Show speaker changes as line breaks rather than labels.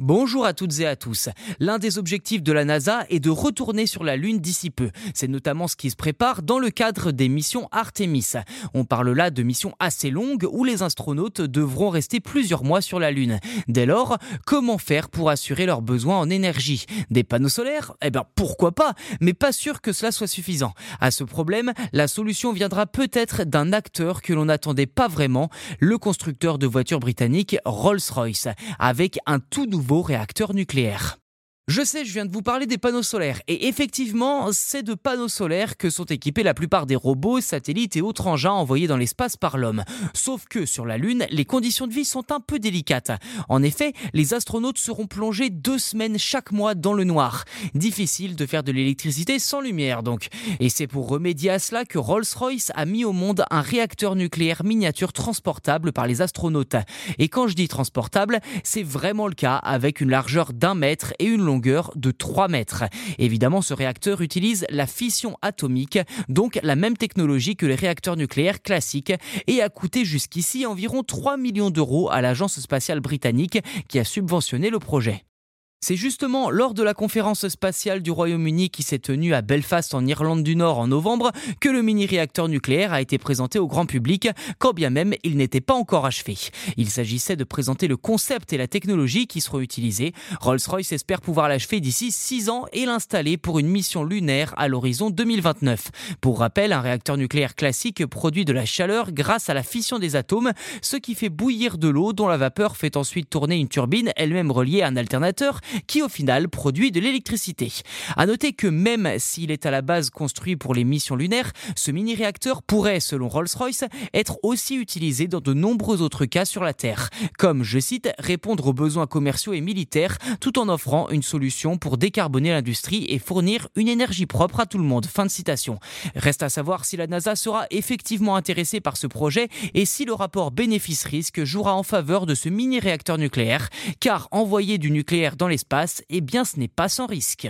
Bonjour à toutes et à tous. L'un des objectifs de la NASA est de retourner sur la Lune d'ici peu. C'est notamment ce qui se prépare dans le cadre des missions Artemis. On parle là de missions assez longues où les astronautes devront rester plusieurs mois sur la Lune. Dès lors, comment faire pour assurer leurs besoins en énergie? Des panneaux solaires? Eh bien pourquoi pas, mais pas sûr que cela soit suffisant. À ce problème, la solution viendra peut-être d'un acteur que l'on n'attendait pas vraiment, le constructeur de voitures britannique Rolls-Royce, avec un tout nouveau réacteur nucléaire. Je sais, je viens de vous parler des panneaux solaires. Et effectivement, c'est de panneaux solaires que sont équipés la plupart des robots, satellites et autres engins envoyés dans l'espace par l'homme. Sauf que sur la Lune, les conditions de vie sont un peu délicates. En effet, les astronautes seront plongés deux semaines chaque mois dans le noir. Difficile de faire de l'électricité sans lumière donc. Et c'est pour remédier à cela que Rolls-Royce a mis au monde un réacteur nucléaire miniature transportable par les astronautes. Et quand je dis transportable, c'est vraiment le cas avec une largeur d'un mètre et une longueur de 3 mètres. Évidemment, ce réacteur utilise la fission atomique, donc la même technologie que les réacteurs nucléaires classiques, et a coûté jusqu'ici environ 3 millions d'euros à l'Agence spatiale britannique qui a subventionné le projet. C'est justement lors de la conférence spatiale du Royaume-Uni qui s'est tenue à Belfast en Irlande du Nord en novembre que le mini-réacteur nucléaire a été présenté au grand public, quand bien même il n'était pas encore achevé. Il s'agissait de présenter le concept et la technologie qui seront utilisés. Rolls-Royce espère pouvoir l'achever d'ici 6 ans et l'installer pour une mission lunaire à l'horizon 2029. Pour rappel, un réacteur nucléaire classique produit de la chaleur grâce à la fission des atomes, ce qui fait bouillir de l'eau dont la vapeur fait ensuite tourner une turbine elle-même reliée à un alternateur qui au final produit de l'électricité. À noter que même s'il est à la base construit pour les missions lunaires, ce mini-réacteur pourrait, selon Rolls-Royce, être aussi utilisé dans de nombreux autres cas sur la Terre, comme, je cite, répondre aux besoins commerciaux et militaires tout en offrant une solution pour décarboner l'industrie et fournir une énergie propre à tout le monde. Fin de citation. Reste à savoir si la NASA sera effectivement intéressée par ce projet et si le rapport bénéfice-risque jouera en faveur de ce mini-réacteur nucléaire, car envoyer du nucléaire dans l'espace eh bien ce n'est pas sans risque.